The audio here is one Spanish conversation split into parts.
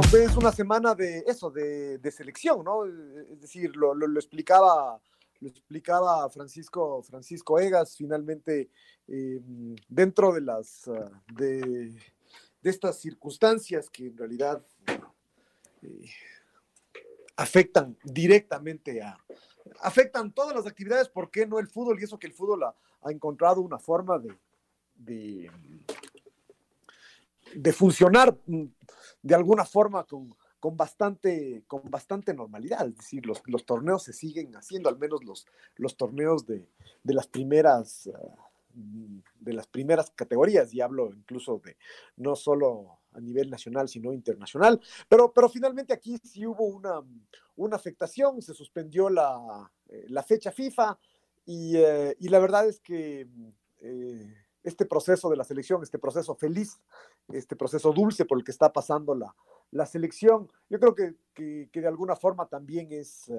Es una semana de eso, de, selección, ¿no? Es decir, lo, explicaba lo explicaba Francisco, Francisco Egas, finalmente eh, dentro de las de, estas circunstancias que en realidad eh, afectan directamente a, afectan todas las actividades, ¿por qué no el fútbol? Y eso que el fútbol ha, encontrado una forma de, de, funcionar de alguna forma con, con, bastante, con bastante normalidad. Es decir, los, los, torneos se siguen haciendo, al menos los, los torneos de, de las primeras. de las primeras categorías, y hablo incluso de no solo a nivel nacional, sino internacional. Pero, pero finalmente aquí sí hubo una, una afectación, se suspendió la, eh, la fecha FIFA y, eh, y, la verdad es que eh, este proceso de la selección, este proceso feliz, este proceso dulce por el que está pasando la, la selección, yo creo que, que, de alguna forma también es,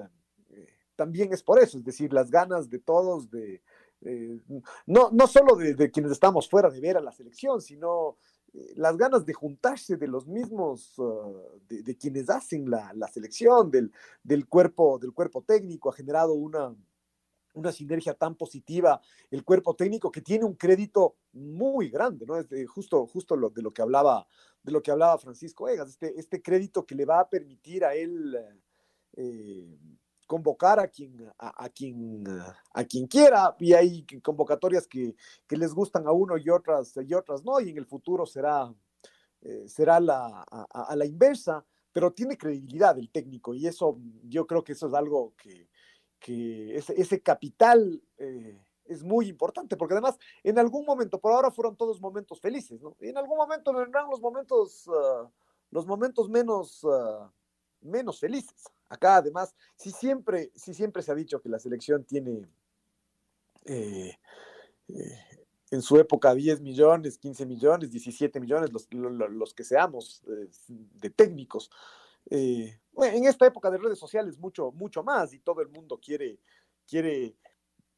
también es por eso, es decir, las ganas de todos de... no, no solo de, de, quienes estamos fuera de ver a la selección, sino las ganas de juntarse de los mismos, ah, de, quienes hacen la, selección, del, del, cuerpo, del cuerpo técnico, ha generado una, una sinergia tan positiva, el cuerpo técnico que tiene un crédito muy grande, ¿no? Es justo, justo lo, de lo que hablaba, de lo que hablaba Francisco Egas, este, este crédito que le va a permitir a él eh, convocar a quien, a, quien, a quien quiera, y hay convocatorias que, les gustan a uno y otras, y otras no, y en el futuro será, eh, será la, a, la inversa, pero tiene credibilidad el técnico, y eso yo creo que eso es algo que, ese, capital eh, es muy importante, porque además en algún momento, por ahora fueron todos momentos felices, ¿no? Y en algún momento vendrán los momentos, ah, los momentos menos, ah, menos felices. Acá además, si siempre, si siempre se ha dicho que la selección tiene eh, eh, en su época 10 millones, 15 millones, 17 millones, los, que seamos de técnicos. En esta época de redes sociales mucho, mucho más y todo el mundo quiere, quiere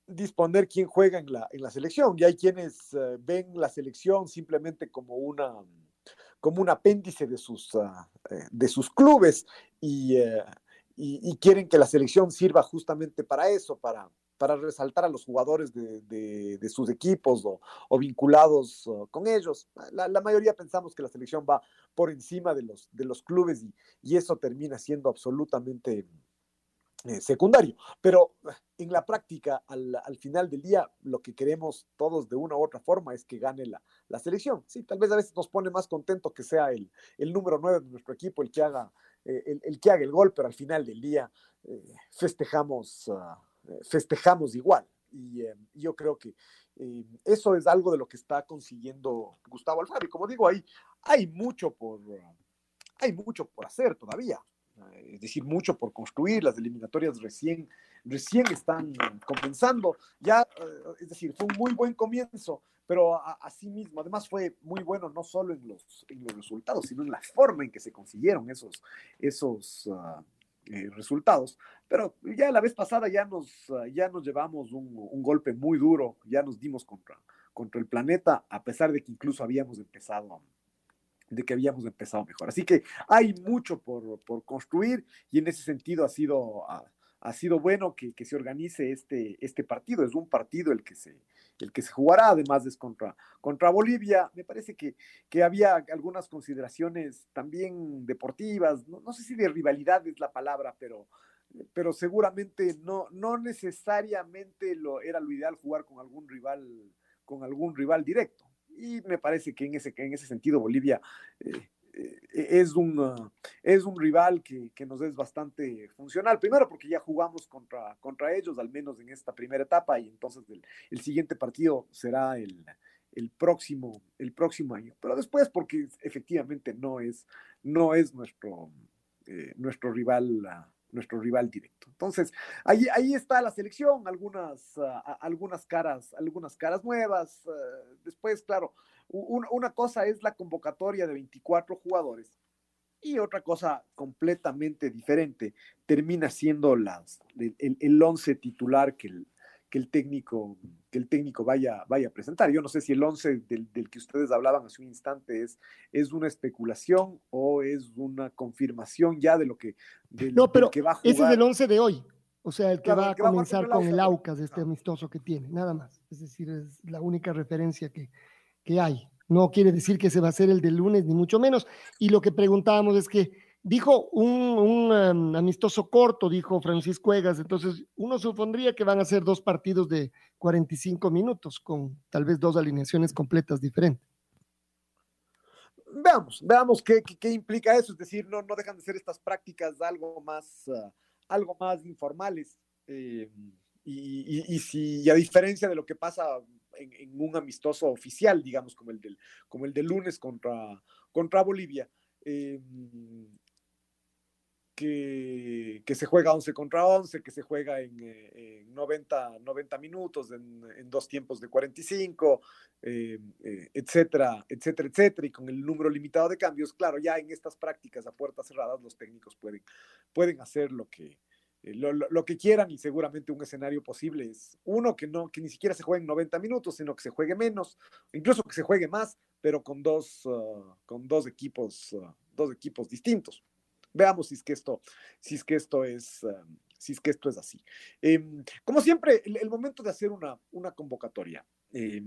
disponer quién juega en la, en la selección. Y hay quienes ven la selección simplemente como una como un apéndice de sus, ah, de sus clubes y, y, quieren que la selección sirva justamente para eso, para, para resaltar a los jugadores de, sus equipos o, vinculados con ellos. La, mayoría pensamos que la selección va por encima de los, de los clubes y, eso termina siendo absolutamente eh, secundario. Pero uh, en la práctica, al, al, final del día, lo que queremos todos de una u otra forma es que gane la, selección. Sí, tal vez a veces nos pone más contento que sea el, número 9 de nuestro equipo el que haga eh, el, que haga el gol, pero al final del día eh, festejamos, ah, eh, festejamos igual. Y yo creo que eso es algo de lo que está consiguiendo Gustavo Alfaro. Y como digo, hay, hay, mucho por, hay mucho por hacer todavía. Es decir, mucho por construir. Las eliminatorias recién, recién están comenzando. Ya, es decir, fue un muy buen comienzo, pero así mismo, además fue muy bueno no solo en los, en los resultados, sino en la forma en que se consiguieron esos, esos ah, eh, resultados. Pero ya la vez pasada ya nos, ah, ya nos llevamos un, un, golpe muy duro, ya nos dimos contra, contra el planeta, a pesar de que incluso habíamos empezado de que habíamos empezado mejor. Así que hay mucho por, por construir y en ese sentido ha sido, ah, ha sido bueno que, se organice este, este partido. Es un partido el que se, el que se jugará, además es contra, contra Bolivia. Me parece que, que había algunas consideraciones también deportivas, no, sé si de rivalidad es la palabra, pero, pero seguramente no, no necesariamente lo, era lo ideal jugar con algún rival, con algún rival directo. Y me parece que en ese, en ese sentido Bolivia eh, es, un, es un rival que, que, nos es bastante funcional. Primero porque ya jugamos contra, contra ellos, al menos en esta primera etapa, y entonces el, siguiente partido será el, el, próximo, el próximo año. Pero después porque efectivamente no es, no es nuestro, eh, nuestro rival. Uh, nuestro rival directo. Entonces, ahí, ahí está la selección, algunas, uh, algunas, caras, algunas caras nuevas. Uh, después, claro, una cosa es la convocatoria de 24 jugadores y otra cosa completamente diferente termina siendo las, el, el once titular que el, que el técnico, que el técnico vaya, vaya a presentar. Yo no sé si el 11 del, del, que ustedes hablaban hace un instante es, es una especulación o es una confirmación ya de lo que, de, no, pero que va a jugar. Ese es el 11 de hoy, o sea, el que claro, va a que comenzar va a con el Aucas, este amistoso que tiene, nada más. Es decir, es la única referencia que, que hay. No quiere decir que se va a hacer el del lunes, ni mucho menos. Y lo que preguntábamos es que Dijo un, un um, amistoso corto, dijo Francisco Egas, entonces uno supondría que van a ser dos partidos de 45 minutos con tal vez dos alineaciones completas diferentes. Veamos, veamos qué, qué, implica eso, es decir, no, no dejan de ser estas prácticas algo más, uh, algo más informales. Eh, y, y, y, si a diferencia de lo que pasa en, un amistoso oficial, digamos, como el del, como el del lunes contra, contra Bolivia, eh, que, que, se juega 11 contra 11, que se juega en, eh, en 90, 90, minutos, en, dos tiempos de 45, eh, eh, etcétera, etcétera, etcétera, y con el número limitado de cambios, claro, ya en estas prácticas a puertas cerradas los técnicos pueden, pueden hacer lo que, lo, lo, que quieran y seguramente un escenario posible es uno que no que ni siquiera se juegue en 90 minutos, sino que se juegue menos, incluso que se juegue más, pero con dos, uh, con dos equipos, uh, dos equipos distintos. Veamos si es que esto, si es que esto es, um, si es que esto es así. Eh, como siempre, el, momento de hacer una, una convocatoria. Eh,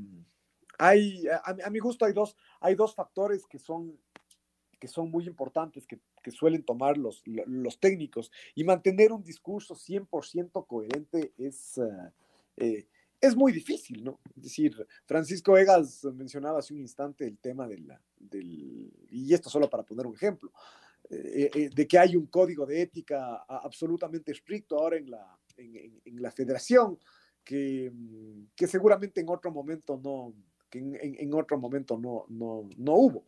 hay, a, a, mi gusto hay dos, hay dos factores que son, que son muy importantes, que, que suelen tomar los, los, técnicos, y mantener un discurso 100% coherente es... Uh, eh, es muy difícil, ¿no? Es decir, Francisco Egas mencionaba hace un instante el tema de la, del, y esto solo para poner un ejemplo, eh, eh, de que hay un código de ética absolutamente estricto ahora en la, en, la federación, que, que, seguramente en otro momento no, en, en otro momento no, no, no hubo.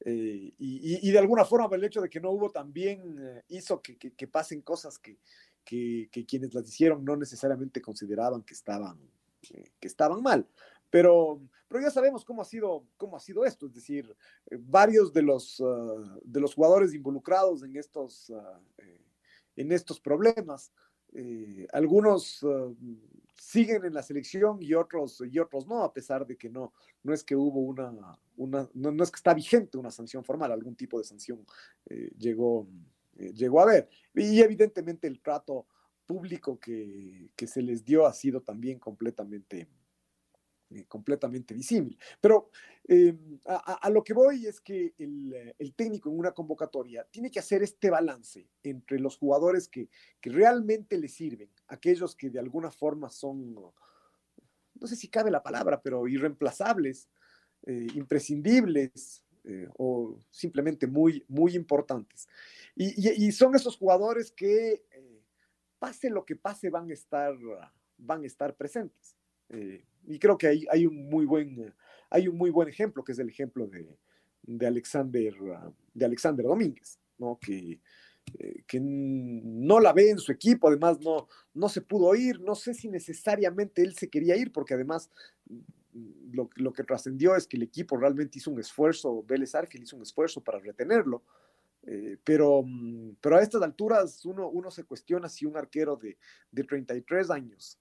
Eh, y, de alguna forma el hecho de que no hubo también eh, hizo que, pasen cosas que, que, quienes las hicieron no necesariamente consideraban que estaban, eh, que estaban mal. Pero, pero ya sabemos cómo ha sido, cómo ha sido esto, es decir, varios de los, uh, de los jugadores involucrados en estos, eh, en estos problemas, algunos uh, siguen en la selección y otros, y otros no, a pesar de que no, no es que hubo una, una no, no es que está vigente una sanción formal, algún tipo de sanción eh, llegó, eh, llegó a haber. Y evidentemente el trato público que, que se les dio ha sido también completamente completamente visible. Pero eh, a, a, lo que voy es que el, el, técnico en una convocatoria tiene que hacer este balance entre los jugadores que, que realmente le sirven, aquellos que de alguna forma son, no sé si cabe la palabra, pero irreemplazables, eh, imprescindibles, eh, o simplemente muy, muy importantes. Y, y, y son esos jugadores que, eh, pase lo que pase, van a estar, van a estar presentes. Eh, y creo que hay, hay, un muy buen, hay un muy buen ejemplo, que es el ejemplo de, de Alexander, de Alexander Domínguez, ¿no? que, eh, que no la ve en su equipo, además no, no se pudo ir, no sé si necesariamente él se quería ir, porque además lo, lo que trascendió es que el equipo realmente hizo un esfuerzo, Vélez Arfield hizo un esfuerzo para retenerlo, eh, pero, pero a estas alturas uno, uno se cuestiona si un arquero de, de 33 años,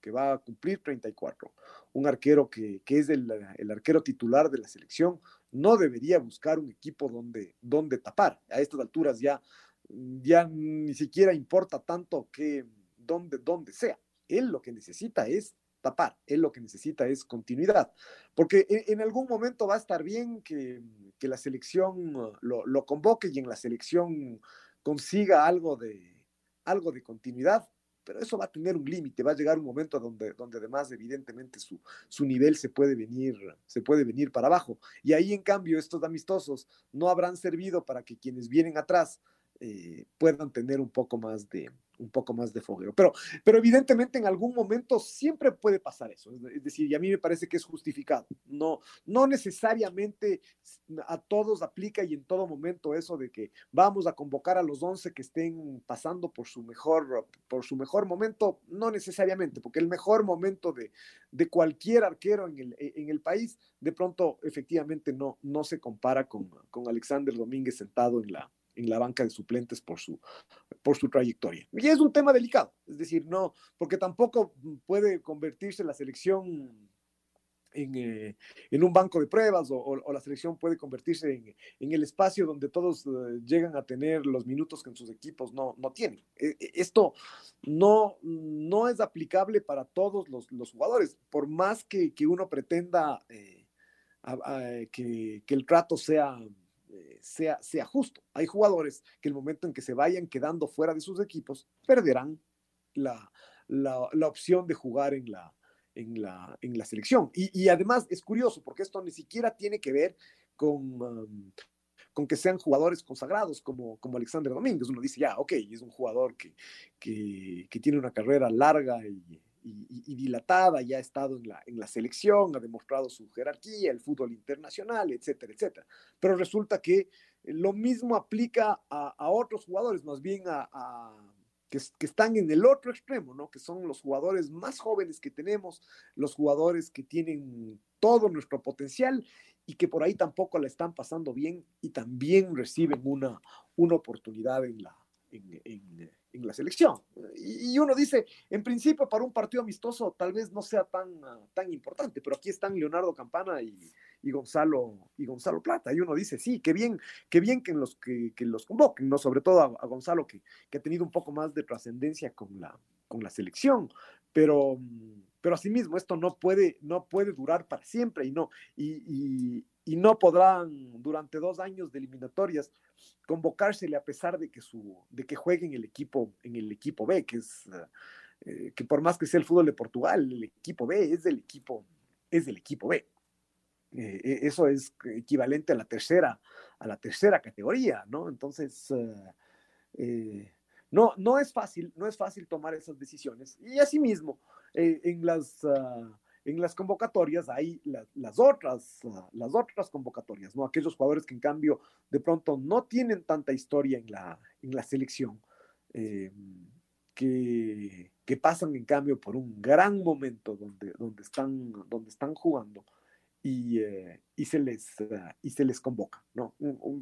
que va a cumplir 34, un arquero que, que es el, el, arquero titular de la selección, no debería buscar un equipo donde, donde tapar. A estas alturas ya, ya ni siquiera importa tanto que donde, donde sea. Él lo que necesita es tapar, él lo que necesita es continuidad, porque en, algún momento va a estar bien que, que la selección lo, lo, convoque y en la selección consiga algo de, algo de continuidad, pero eso va a tener un límite, va a llegar un momento donde, donde además evidentemente su, su nivel se puede, venir, se puede venir para abajo. Y ahí en cambio estos amistosos no habrán servido para que quienes vienen atrás eh, puedan tener un poco más de, un poco más de fogueo. Pero, pero evidentemente en algún momento siempre puede pasar eso. Es decir, y a mí me parece que es justificado. No, no necesariamente a todos aplica y en todo momento eso de que vamos a convocar a los 11 que estén pasando por su mejor, por su mejor momento. No necesariamente, porque el mejor momento de, de cualquier arquero en el, en el país, de pronto efectivamente no, no se compara con, con Alexander Domínguez sentado en la, en la banca de suplentes por su, por su trayectoria. Y es un tema delicado, es decir, no, porque tampoco puede convertirse la selección en, eh, en, un banco de pruebas o, la selección puede convertirse en, en el espacio donde todos uh, llegan a tener los minutos que en sus equipos no, no tienen. E, e, esto no, no es aplicable para todos los, los jugadores, por más que, que uno pretenda eh, que, que el trato sea eh, sea, sea justo. Hay jugadores que el momento en que se vayan quedando fuera de sus equipos, perderán la, la, la opción de jugar en la, en la, en la selección. Y, y, además es curioso porque esto ni siquiera tiene que ver con, um, con que sean jugadores consagrados como, como Alexander Domínguez. Uno dice, ya, ok, es un jugador que, que, que tiene una carrera larga y, y, dilatada, ya ha estado en la, en la selección, ha demostrado su jerarquía, el fútbol internacional, etcétera, etcétera. Pero resulta que lo mismo aplica a, a otros jugadores, más bien a, a que, que, están en el otro extremo, ¿no? Que son los jugadores más jóvenes que tenemos, los jugadores que tienen todo nuestro potencial y que por ahí tampoco la están pasando bien y también reciben una, una oportunidad en la, en, en, en la selección. Y, y, uno dice, en principio para un partido amistoso tal vez no sea tan, tan importante, pero aquí están Leonardo Campana y, y, Gonzalo, y Gonzalo Plata. Y uno dice, sí, qué bien, qué bien que los, que, que los convoquen, ¿no? sobre todo a, a Gonzalo que, que, ha tenido un poco más de trascendencia con la, con la selección. Pero, pero asimismo, esto no puede, no puede durar para siempre y no, y, y, y no podrán durante dos años de eliminatorias convocársele a pesar de que su de que juegue en el equipo en el equipo B que es eh, que por más que sea el fútbol de Portugal el equipo B es del equipo es del equipo B. Eh, eso es equivalente a la tercera a la tercera categoría no entonces eh, no no es fácil no es fácil tomar esas decisiones. Y asimismo en las uh, en las convocatorias hay la, las, otras, las otras convocatorias, ¿no? Aquellos jugadores que en cambio de pronto no tienen tanta historia en la, en la selección, eh, que, que, pasan en cambio por un gran momento donde, donde, están, donde están jugando y, eh, y, se les, uh, y se les convoca, ¿no?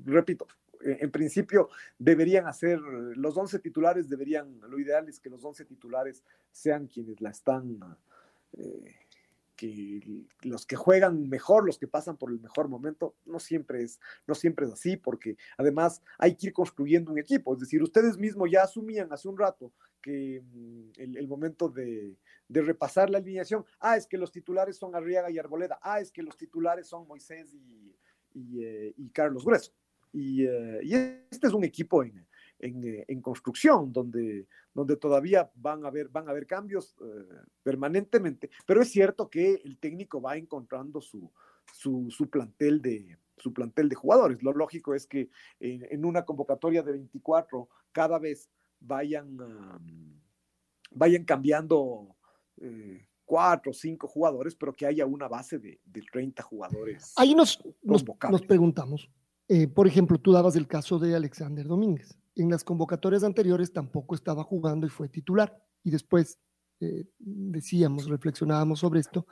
Repito, en principio deberían hacer, los 11 titulares deberían, lo ideal es que los 11 titulares sean quienes la están... Eh, los que juegan mejor, los que pasan por el mejor momento, no siempre es, no siempre es así, porque además hay que ir construyendo un equipo. Es decir, ustedes mismos ya asumían hace un rato que mm, el, momento de, repasar la alineación, ah, es que los titulares son Arriaga y Arboleda, ah, es que los titulares son Moisés y, eh, Carlos Grueso. Y, eh, y, este es un equipo en, en, eh, en, construcción, donde, donde todavía van a haber, van a haber cambios eh, permanentemente, pero es cierto que el técnico va encontrando su, su, su, plantel de, su plantel de jugadores. Lo lógico es que en, en una convocatoria de 24 cada vez vayan, um, vayan cambiando eh, cuatro o cinco jugadores, pero que haya una base de, de 30 jugadores. Ahí nos, nos, nos preguntamos, eh, por ejemplo, tú dabas el caso de Alexander Domínguez en las convocatorias anteriores tampoco estaba jugando y fue titular. Y después eh, decíamos, reflexionábamos sobre esto.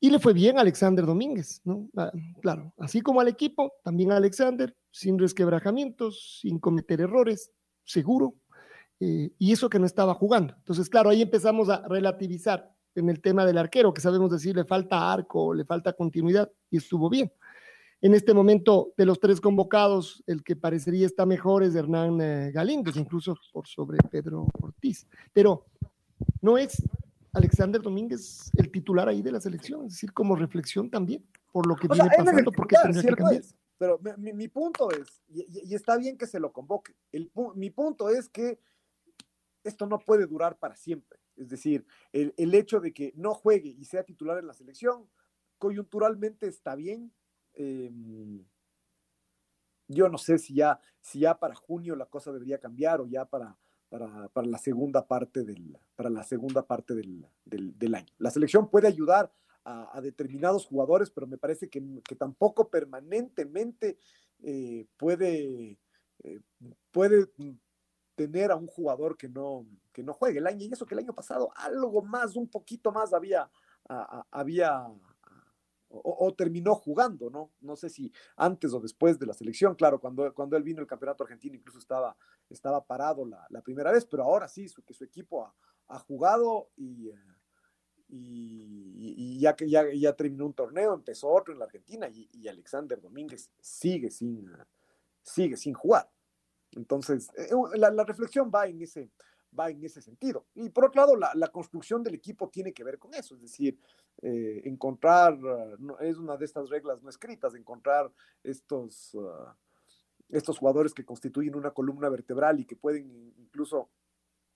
Y le fue bien a Alexander Domínguez, ¿no? Ah, claro, así como al equipo, también a Alexander, sin resquebrajamientos, sin cometer errores, seguro. Eh, y eso que no estaba jugando. Entonces, claro, ahí empezamos a relativizar en el tema del arquero, que sabemos decir le falta arco, le falta continuidad, y estuvo bien. En este momento, de los tres convocados, el que parecería está mejor es Hernán eh, Galíndez, incluso por sobre Pedro Ortiz. Pero no es Alexander Domínguez el titular ahí de la selección, es decir, como reflexión también, por lo que o viene sea, pasando, porque tendría que cambiar. Es, pero mi, mi, punto es, y, y, está bien que se lo convoque, el, mi punto es que esto no puede durar para siempre. Es decir, el, el, hecho de que no juegue y sea titular en la selección, coyunturalmente está bien. Eh, yo no sé si ya, si ya para junio la cosa debería cambiar o ya para, para, para la segunda parte del, para la segunda parte del, del, año. La selección puede ayudar a, determinados jugadores, pero me parece que, que tampoco permanentemente eh, puede, eh, puede tener a un jugador que no, que no juegue el año. Y eso que el año pasado algo más, un poquito más había, había o, terminó jugando, ¿no? No sé si antes o después de la selección, claro, cuando, cuando él vino el campeonato argentino incluso estaba, estaba parado la, primera vez, pero ahora sí, su, que su equipo ha, jugado y, y, y, ya ya, ya terminó un torneo, empezó otro en la Argentina y, Alexander Domínguez sigue sin, sigue sin jugar. Entonces, eh, la, la, reflexión va en ese, va en ese sentido. Y por otro lado, la, la construcción del equipo tiene que ver con eso, es decir, eh, encontrar, no, es una de estas reglas no escritas, encontrar estos, uh, estos jugadores que constituyen una columna vertebral y que pueden incluso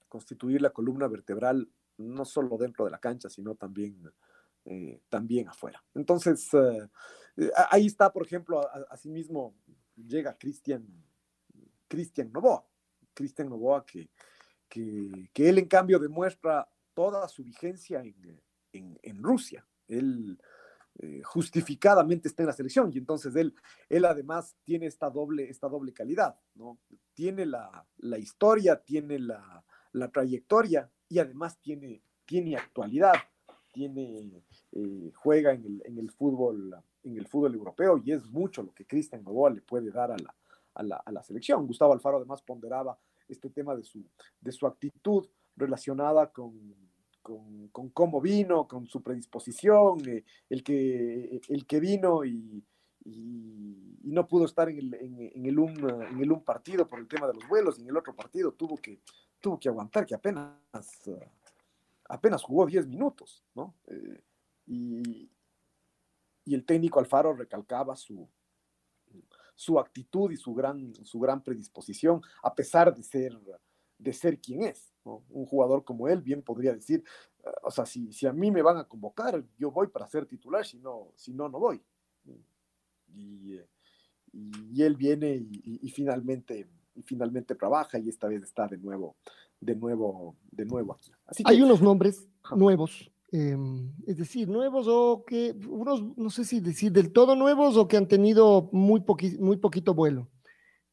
constituir la columna vertebral no solo dentro de la cancha, sino también, eh, también afuera. Entonces, uh, ahí está, por ejemplo, asimismo llega Cristian Cristian Novoa, Cristian Novoa que, que, que, él en cambio demuestra toda su vigencia en, en, en Rusia. Él eh, justificadamente está en la selección y entonces él, él además tiene esta doble, esta doble calidad, ¿no? Tiene la, la historia, tiene la, la, trayectoria y además tiene, tiene actualidad, tiene, eh, juega en el, en el, fútbol en el fútbol europeo y es mucho lo que Cristian Novoa le puede dar a la, a la, a la, selección. Gustavo Alfaro además ponderaba este tema de su, de su actitud relacionada con, con, cómo vino, con su predisposición, eh, el, que, el que vino y, no pudo estar en el, en, el un, partido por el tema de los vuelos y en el otro partido tuvo que, tuvo que aguantar, que apenas, uh, apenas jugó 10 minutos, ¿no? Eh, y, y el técnico Alfaro recalcaba su, su actitud y su gran, su gran predisposición, a pesar de ser, de ser quien es. ¿No? Un jugador como él bien podría decir, uh, o sea, si, si, a mí me van a convocar, yo voy para ser titular, si no, si no, no voy. Y, y, y él viene y, y, finalmente y finalmente trabaja y esta vez está de nuevo de nuevo de nuevo aquí. Así que, Hay unos nombres nuevos eh, es decir, nuevos o que, unos, no sé si decir del todo nuevos o que han tenido muy, poqui, muy poquito vuelo.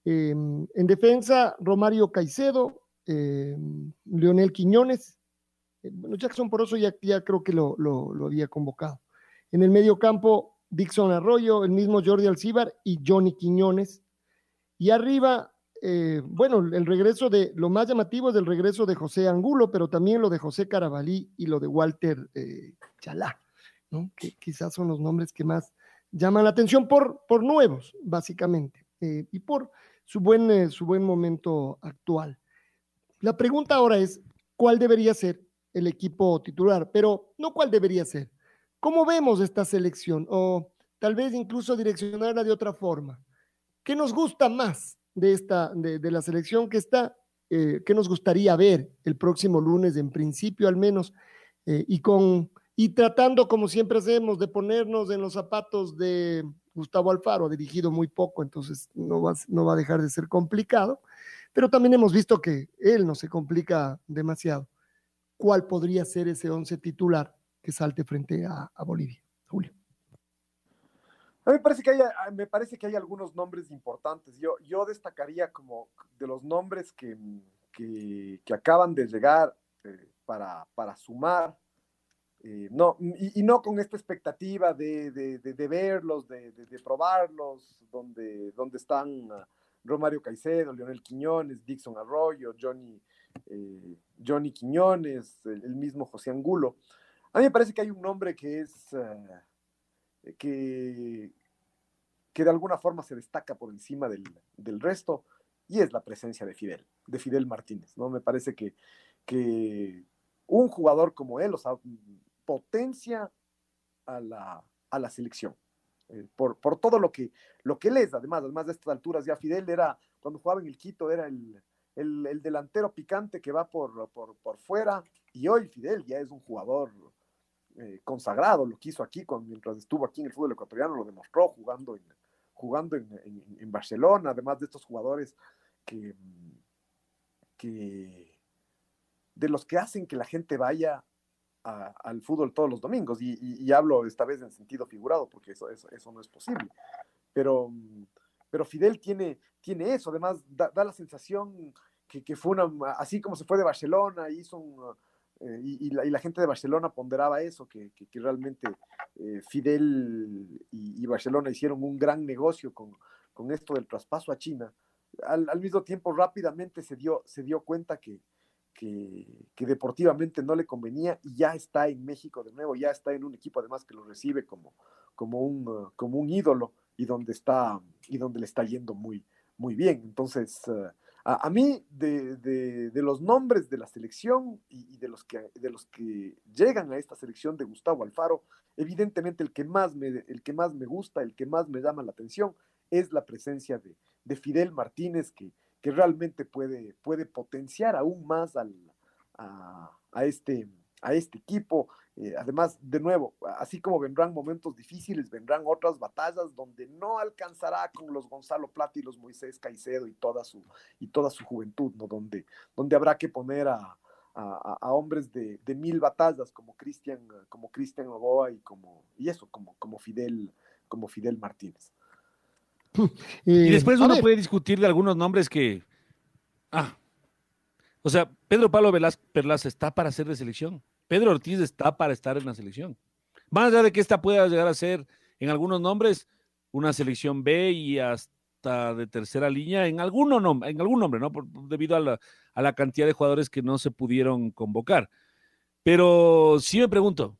Eh, en defensa, Romario Caicedo, eh, Leonel Quiñones, eh, bueno, Jackson Poroso ya, creo que lo, había convocado. En el medio campo, Dixon Arroyo, el mismo Jordi Alcibar y Johnny Quiñones. Y arriba, eh, bueno, el regreso de, lo más llamativo es el regreso de José Angulo, pero también lo de José Carabalí y lo de Walter Chalá, que quizás son los nombres que más llaman la atención por, por nuevos, básicamente, y por su buen, su buen momento actual. La pregunta ahora es, ¿cuál debería ser el equipo titular? Pero no cuál debería ser. ¿Cómo vemos esta selección? O tal vez incluso direccionarla de otra forma. ¿Qué nos gusta más de, esta, de, la selección que está, eh, que nos gustaría ver el próximo lunes, en principio al menos, eh, y, con, y tratando, como siempre hacemos, de ponernos en los zapatos de Gustavo Alfaro, ha dirigido muy poco, entonces no va, no va a dejar de ser complicado, pero también hemos visto que él no se complica demasiado. ¿Cuál podría ser ese once titular que salte frente a, Bolivia? Julio. A mí me parece que hay, me parece que hay algunos nombres importantes. Yo, yo destacaría como de los nombres que, que, que acaban de llegar eh, para, para, sumar, eh, no, y, no con esta expectativa de, de, de, verlos, de, probarlos, donde, donde están uh, Romario Caicedo, Leonel Quiñones, Dixon Arroyo, Johnny, eh, Johnny Quiñones, el, mismo José Angulo. A mí me parece que hay un nombre que es... Uh, que, que de alguna forma se destaca por encima del, del, resto, y es la presencia de Fidel, de Fidel Martínez, ¿no? Me parece que, que un jugador como él, o sea, potencia a la, a la selección. Eh, por, por, todo lo que, lo que él es, además, además de estas alturas, ya Fidel era, cuando jugaba en el Quito, era el, el, delantero picante que va por, por, fuera, y hoy Fidel ya es un jugador eh, consagrado, lo que hizo aquí con, mientras estuvo aquí en el fútbol ecuatoriano, lo demostró jugando en, jugando en, Barcelona, además de estos jugadores que, que de los que hacen que la gente vaya al fútbol todos los domingos, y, hablo esta vez en sentido figurado, porque eso, eso, no es posible. Pero, pero Fidel tiene, tiene eso, además da, la sensación que, fue una, así como se fue de Barcelona, hizo un, eh, y, la, gente de Barcelona ponderaba eso, que, realmente eh, Fidel y, Barcelona hicieron un gran negocio con, con esto del traspaso a China. Al, al, mismo tiempo, rápidamente se dio, se dio cuenta que, que, deportivamente no le convenía y ya está en México de nuevo, ya está en un equipo además que lo recibe como, como, un, uh, como un ídolo y donde, está, y donde le está yendo muy, muy bien. Entonces, uh, a, mí de, de, los nombres de la selección y, de, los que, de los que llegan a esta selección de Gustavo Alfaro, evidentemente el que más me, el que más me gusta, el que más me llama la atención es la presencia de, de Fidel Martínez, que, que realmente puede, puede potenciar aún más al, a, este, a este equipo. Eh, además, de nuevo, así como vendrán momentos difíciles, vendrán otras batallas donde no alcanzará con los Gonzalo Plata y los Moisés Caicedo y toda su, y toda su juventud, ¿no? donde, donde habrá que poner a, hombres de, mil batallas como Cristian como Cristian Oboa y como y eso como como Fidel como Fidel Martínez y después uno puede discutir de algunos nombres que. Ah. O sea, Pedro Pablo Velázquez Perlas está para ser de selección. Pedro Ortiz está para estar en la selección. Más allá de que esta pueda llegar a ser, en algunos nombres, una selección B y hasta de tercera línea, en, alguno nombre, en algún nombre, ¿no? debido a la, a la cantidad de jugadores que no se pudieron convocar. Pero sí me pregunto,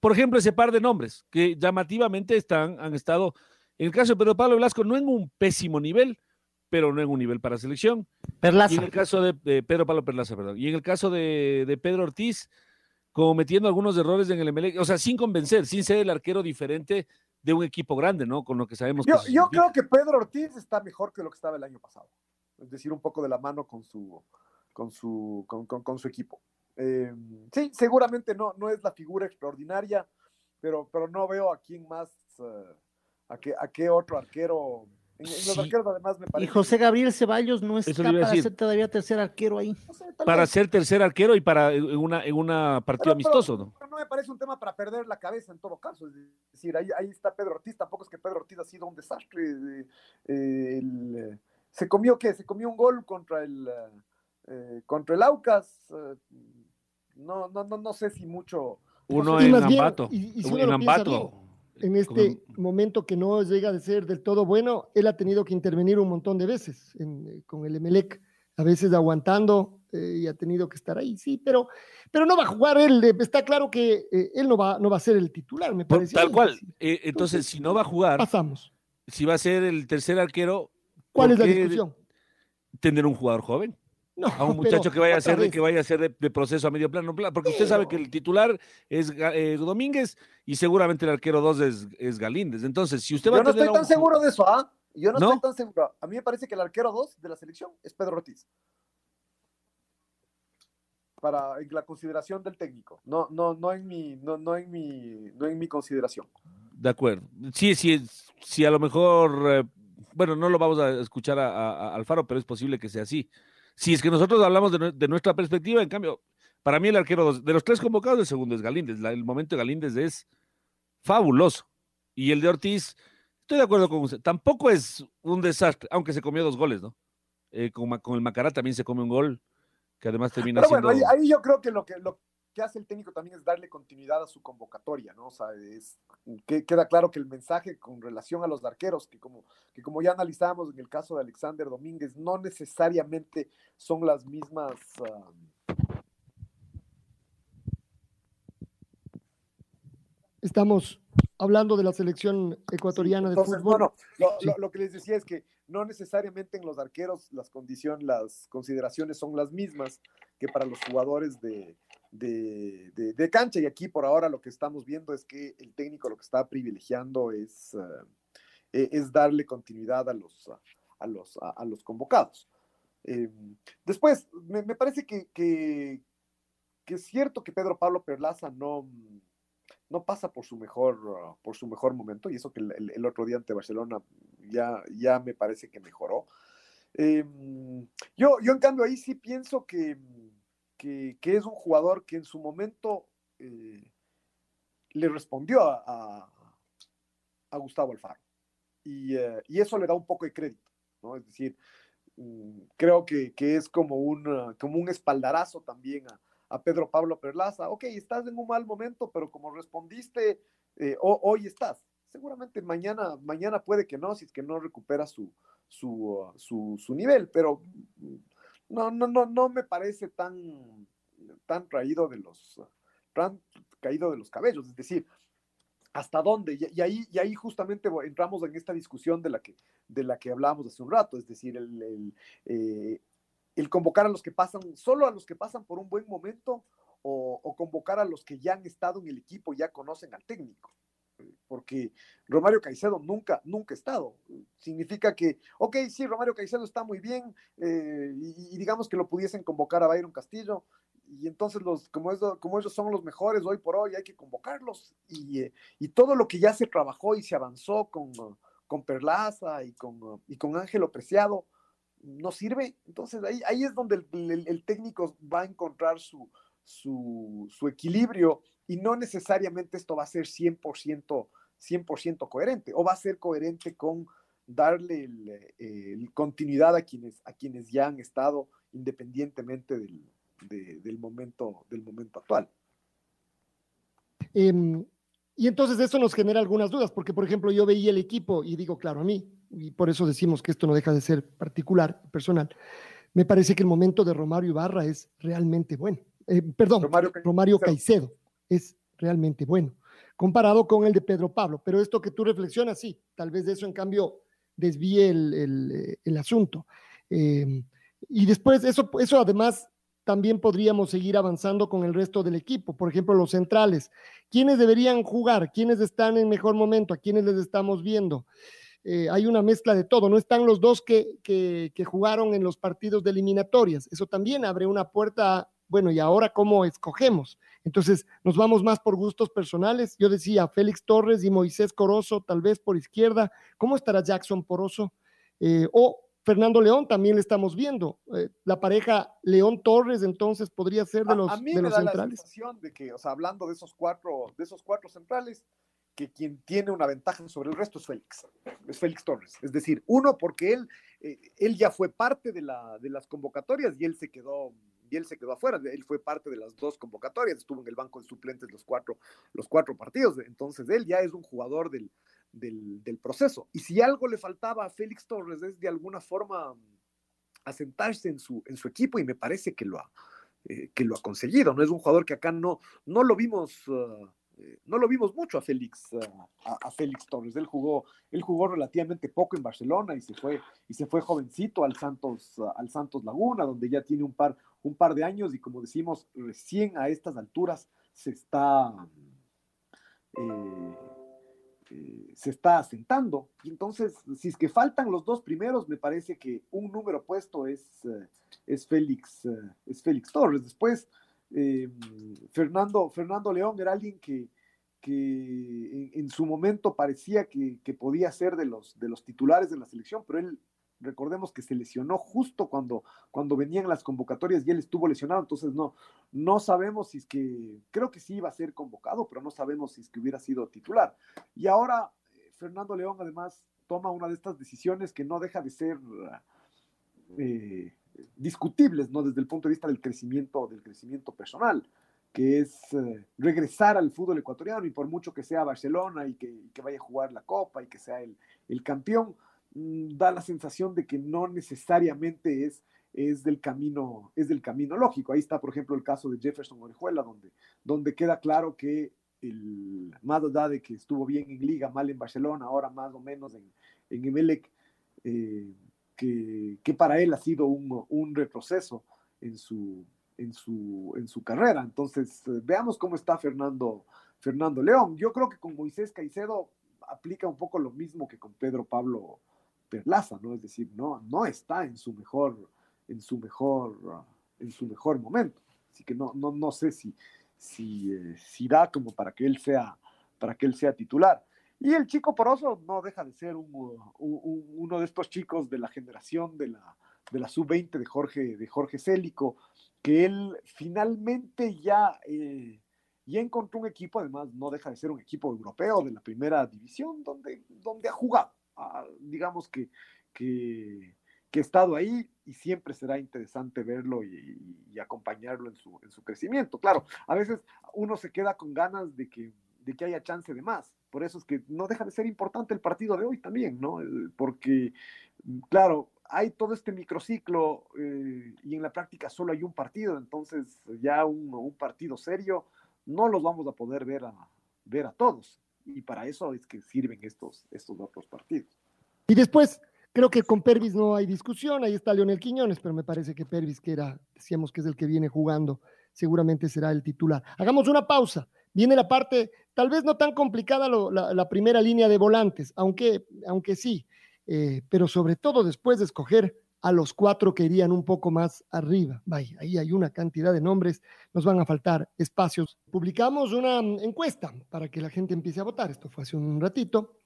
por ejemplo, ese par de nombres que llamativamente están, han estado en el caso de Pedro Pablo Velasco, no en un pésimo nivel, pero no en un nivel para selección. Perlaza. Y en el caso de, Pedro Pablo Perlaza, perdón. Y en el caso de, Pedro Ortiz, cometiendo algunos errores en el MLE, o sea, sin convencer, sin ser el arquero diferente de un equipo grande, ¿no? Con lo que sabemos. Yo, yo creo que Pedro Ortiz está mejor que lo que estaba el año pasado. Es decir, un poco de la mano con su, con su, con, su equipo. Eh, sí, seguramente no, no es la figura extraordinaria, pero, pero no veo a quién más. Eh, ¿A qué, a qué otro arquero? En, los arqueros además me parece. Y José Gabriel Ceballos no está para ser todavía tercer arquero ahí. para ser tercer arquero y para en una, en una partido amistoso, ¿no? no me parece un tema para perder la cabeza en todo caso. Es decir, ahí, ahí está Pedro Ortiz. Tampoco es que Pedro Ortiz ha sido un desastre. Eh, se comió qué? Se comió un gol contra el eh, contra el Aucas. Eh, no, no, no, no sé si mucho. Uno en Ambato. en Ambato en este momento que no llega a ser del todo bueno, él ha tenido que intervenir un montón de veces eh, con el Emelec, a veces aguantando eh, y ha tenido que estar ahí, sí, pero, pero no va a jugar él, eh, está claro que él no va, no va a ser el titular, me parece. Tal cual, entonces, si no va a jugar, pasamos. Si va a ser el tercer arquero, ¿cuál es la discusión? Tener un jugador joven. No, a un muchacho que vaya a ser de, que vaya a ser de, proceso a medio plano, porque usted sabe que el titular es eh, Domínguez y seguramente el arquero 2 es, es, Galíndez. Entonces, si usted va Yo no estoy tan seguro de eso, ¿ah? Yo no, estoy tan seguro. A mí me parece que el arquero 2 de la selección es Pedro Ortiz. Para la consideración del técnico, no, no, no en mi, no, no en mi, no en mi consideración. De acuerdo. Sí, sí, sí, a lo mejor, eh, bueno, no lo vamos a escuchar a Alfaro, pero es posible que sea así. Si es que nosotros hablamos de, nuestra perspectiva, en cambio, para mí el arquero de los tres convocados, el segundo es Galíndez. el momento de Galíndez es fabuloso. Y el de Ortiz, estoy de acuerdo con usted, tampoco es un desastre, aunque se comió dos goles, ¿no? Eh, con, el Macará también se come un gol, que además termina Pero bueno, ahí, yo creo que lo que lo que hace el técnico también es darle continuidad a su convocatoria, ¿no? O sea, es, que, queda claro que el mensaje con relación a los arqueros, que como, que como ya analizamos en el caso de Alexander Domínguez, no necesariamente son las mismas... Estamos hablando de la selección ecuatoriana de fútbol. No, lo, lo, que les decía es que no necesariamente en los arqueros las condiciones, las consideraciones son las mismas que para los jugadores de, de, cancha. Y aquí por ahora lo que estamos viendo es que el técnico lo que está privilegiando es, eh, e, es darle continuidad a los, a, los, a, los convocados. después, me, parece que, que, es cierto que Pedro Pablo Perlaza no, no pasa por su mejor, por su mejor momento, y eso que el, otro día ante Barcelona ya, ya me parece que mejoró. Em, yo, yo, en cambio, ahí sí pienso que, que, es un jugador que en su momento eh, le respondió a, a, Gustavo Alfaro. Y, eh, y, eso le da un poco de crédito, ¿no? Es decir, mm, creo que, que, es como un, como un espaldarazo también a, a Pedro Pablo Perlaza. Ok, estás en un mal momento, pero como respondiste, eh, hoy estás. Seguramente mañana, mañana puede que no, si es que no recupera su, su, su, su nivel, pero no, no, no, no me parece tan, tan traído de los, tan caído de los cabellos. Es decir, ¿hasta dónde? Y, ahí, y ahí justamente entramos en esta discusión de la que, de la que hablábamos hace un rato, es decir, el, eh, convocar a los que pasan, solo a los que pasan por un buen momento o, convocar a los que ya han estado en el equipo, ya conocen al técnico. Porque Romario Caicedo nunca, nunca ha estado. Significa que, ok, sí, Romario Caicedo está muy bien eh, y, digamos que lo pudiesen convocar a Byron Castillo y entonces los, como, como ellos son los mejores hoy por hoy, hay que convocarlos y, eh, y todo lo que ya se trabajó y se avanzó con, con Perlaza y con, y con Ángelo Preciado, no sirve. Entonces ahí, ahí es donde el, técnico va a encontrar su, su, su, equilibrio y no necesariamente esto va a ser 100%, 100 coherente o va a ser coherente con darle el, continuidad a quienes, a quienes ya han estado independientemente del, del, momento, del momento actual. Em, y entonces eso nos genera algunas dudas, porque por ejemplo yo veía el equipo y digo, claro, a mí, y por eso decimos que esto no deja de ser particular, personal, me parece que el momento de Romario Ibarra es realmente bueno. Eh, perdón, Romario, Caicedo es realmente bueno, comparado con el de Pedro Pablo. Pero esto que tú reflexionas, sí, tal vez de eso en cambio desvíe el, el, asunto. Eh, y después, eso, eso además también podríamos seguir avanzando con el resto del equipo. Por ejemplo, los centrales. ¿Quiénes deberían jugar? ¿Quiénes están en mejor momento? ¿A quiénes les estamos viendo? Eh, hay una mezcla de todo. No están los dos que, que, jugaron en los partidos de eliminatorias. Eso también abre una puerta. Bueno, ¿y ahora cómo escogemos? Entonces, nos vamos más por gustos personales. Yo decía Félix Torres y Moisés Corozo, tal vez por izquierda. ¿Cómo estará Jackson Poroso? Eh, o Fernando León también le estamos viendo. Eh, la pareja León Torres entonces podría ser de los, a, mí me da centrales. La sensación de que, o sea, hablando de esos cuatro, de esos cuatro centrales, que quien tiene una ventaja sobre el resto es Félix, es Félix Torres. Es decir, uno porque él, eh, él ya fue parte de, la, de las convocatorias y él se quedó y él se quedó afuera. Él fue parte de las dos convocatorias, estuvo en el banco de suplentes los cuatro, los cuatro partidos. Entonces él ya es un jugador del, del, proceso. Y si algo le faltaba a Félix Torres es de alguna forma asentarse en su, en su equipo y me parece que lo ha, eh, que lo ha conseguido. No es un jugador que acá no, no lo vimos. Eh, no lo vimos mucho a Félix, uh, a, Félix Torres. Él jugó, él jugó relativamente poco en Barcelona y se fue, y se fue jovencito al Santos, al Santos Laguna, donde ya tiene un par, un par de años y como decimos, recién a estas alturas se está, eh, eh, se está asentando. Y entonces, si es que faltan los dos primeros, me parece que un número puesto es, eh, es, Félix, es Félix Torres. Después, Fernando, Fernando León era alguien que, que en, su momento parecía que, que, podía ser de los, de los titulares de la selección, pero él recordemos que se lesionó justo cuando, cuando venían las convocatorias y él estuvo lesionado, entonces no, no sabemos si es que, creo que sí iba a ser convocado, pero no sabemos si es que hubiera sido titular. Y ahora eh, Fernando León además toma una de estas decisiones que no deja de ser eh, discutibles, ¿no? Desde el punto de vista del crecimiento, del crecimiento personal que es eh, regresar al fútbol ecuatoriano y por mucho que sea Barcelona y que, que vaya a jugar la Copa y que sea el, el campeón, da la sensación de que no necesariamente es, es, del camino, es del camino lógico. Ahí está, por ejemplo, el caso de Jefferson Orejuela, donde, donde queda claro que el, más allá de que estuvo bien en Liga, mal en Barcelona, ahora más o menos en, en Emelec, eh, que, que, para él ha sido un, un retroceso en su, en, su, en su carrera. Entonces, eh, veamos cómo está Fernando, Fernando León. Yo creo que con Moisés Caicedo aplica un poco lo mismo que con Pedro Pablo Perlaza, ¿no? Es decir, no, no está en su mejor, en su mejor, en su mejor momento. Así que no, no, no sé si, si, eh, da como para que él sea, para que él sea titular. Y el chico Poroso no deja de ser uno de estos chicos de la generación de la, de la sub-20 de Jorge, de Jorge Célico, que él finalmente ya, eh, ya encontró un equipo, además no deja de ser un equipo europeo de la primera división, donde, donde ha jugado. Digamos que, que, que, ha estado ahí y siempre será interesante verlo y, acompañarlo en su, en su crecimiento. Claro, a veces uno se queda con ganas de que, de que haya chance de más. Por eso es que no deja de ser importante el partido de hoy también, ¿no? Eh, porque, claro, hay todo este microciclo eh, y en la práctica solo hay un partido, entonces ya un, partido serio no los vamos a poder ver a, ver a todos. Y para eso es que sirven estos, estos otros partidos. Y después, creo que con Pervis no hay discusión, ahí está Leonel Quiñones, pero me parece que Pervis, que era, decíamos que es el que viene jugando, seguramente será el titular. Hagamos una pausa. Viene la parte, tal vez no tan complicada la, primera línea de volantes, aunque, aunque sí. Eh, pero sobre todo después de escoger a los cuatro que irían un poco más arriba. Vaya, ahí hay una cantidad de nombres, nos van a faltar espacios. Publicamos una encuesta para que la gente empiece a votar, esto fue hace un ratito.